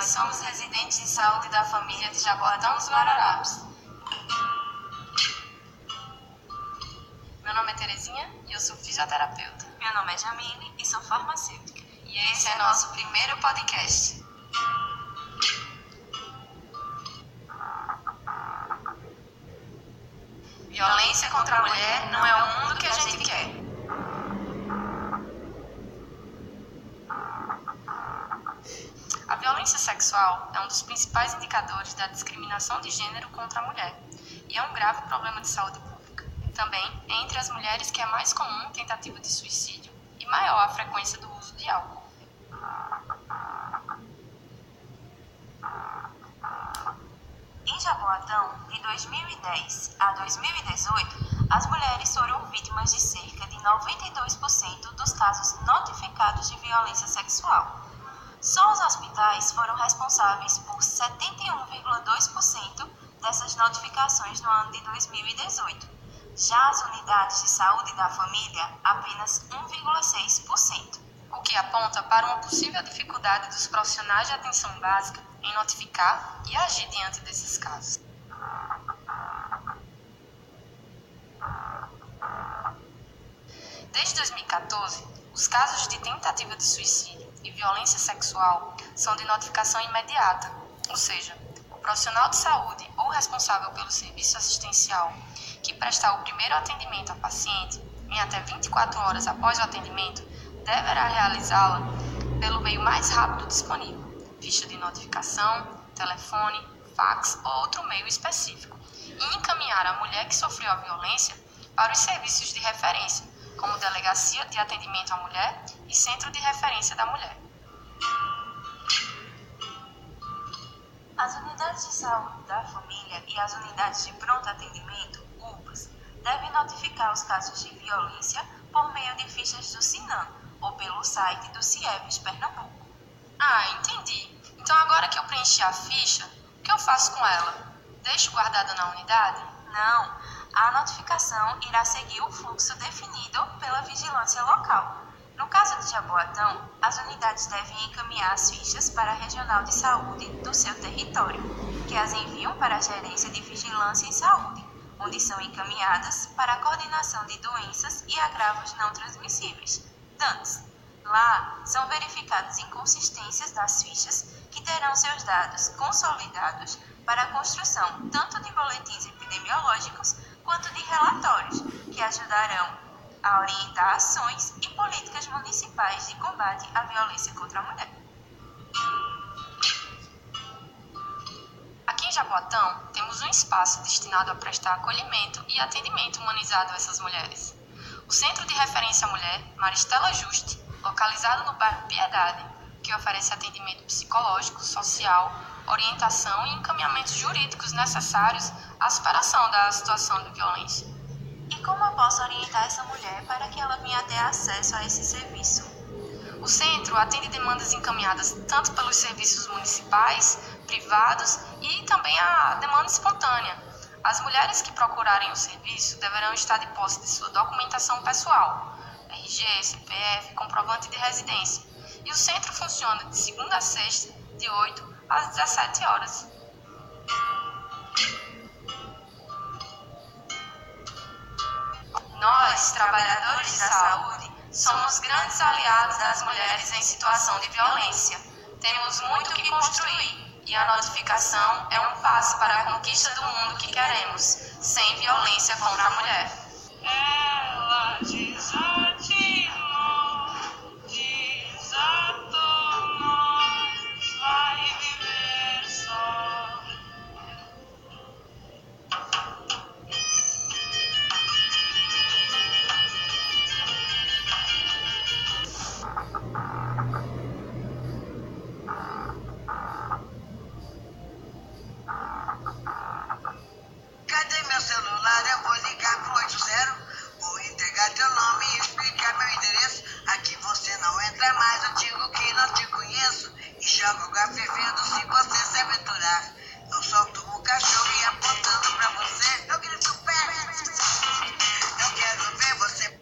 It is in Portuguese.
Nós somos residentes de saúde da família de Jaboatão dos Guararapes. Meu nome é Terezinha e eu sou fisioterapeuta. Meu nome é Jamile e sou farmacêutica. E esse é nosso primeiro podcast. Violência contra a mulher não é o mundo que a gente quer. A violência sexual é um dos principais indicadores da discriminação de gênero contra a mulher e é um grave problema de saúde pública. Também é entre as mulheres que é mais comum tentativa de suicídio e maior a frequência do uso de álcool. Em Jaboatão, de 2010 a 2018, as mulheres foram vítimas de cerca de 92% dos casos notificados de violência sexual. Hospitais foram responsáveis por 71,2% dessas notificações no ano de 2018. Já as unidades de saúde da família, apenas 1,6%. O que aponta para uma possível dificuldade dos profissionais de atenção básica em notificar e agir diante desses casos. Desde 2014, os casos de tentativa de suicídio e violência sexual são de notificação imediata, ou seja, o profissional de saúde ou responsável pelo serviço assistencial que prestar o primeiro atendimento ao paciente em até 24 horas após o atendimento deverá realizá-la pelo meio mais rápido disponível, ficha de notificação, telefone, fax ou outro meio específico, e encaminhar a mulher que sofreu a violência para os serviços de referência, como Delegacia de Atendimento à Mulher e Centro de Referência da Mulher. As unidades de saúde da família e as unidades de pronto atendimento, UPAs, devem notificar os casos de violência por meio de fichas do SINAM ou pelo site do CIEVES Pernambuco. Ah, entendi. Então agora que eu preenchi a ficha, o que eu faço com ela? Deixo guardada na unidade? Não, a notificação irá seguir o fluxo definido Jaboatão, as unidades devem encaminhar as fichas para a Regional de Saúde do seu território, que as enviam para a Gerência de Vigilância em Saúde, onde são encaminhadas para a coordenação de doenças e agravos não transmissíveis, DANTS. Lá são verificadas inconsistências das fichas que terão seus dados consolidados para a construção tanto de boletins epidemiológicos quanto de relatórios, que ajudarão a orientar ações e políticas municipais de combate à violência contra a mulher. Aqui em Jaboatão, temos um espaço destinado a prestar acolhimento e atendimento humanizado a essas mulheres. O Centro de Referência à Mulher Maristela Juste, localizado no bairro Piedade, que oferece atendimento psicológico, social, orientação e encaminhamentos jurídicos necessários à superação da situação de violência. E como eu posso orientar essa mulher para que ela venha ter acesso a esse serviço? O centro atende demandas encaminhadas tanto pelos serviços municipais, privados e também a demanda espontânea. As mulheres que procurarem o serviço deverão estar de posse de sua documentação pessoal, RG, CPF, comprovante de residência. E o centro funciona de segunda a sexta, de 8 às 17 horas. Trabalhadores da saúde, somos grandes aliados das mulheres em situação de violência. Temos muito que construir e a notificação é um passo para a conquista do mundo que queremos, sem violência contra a mulher.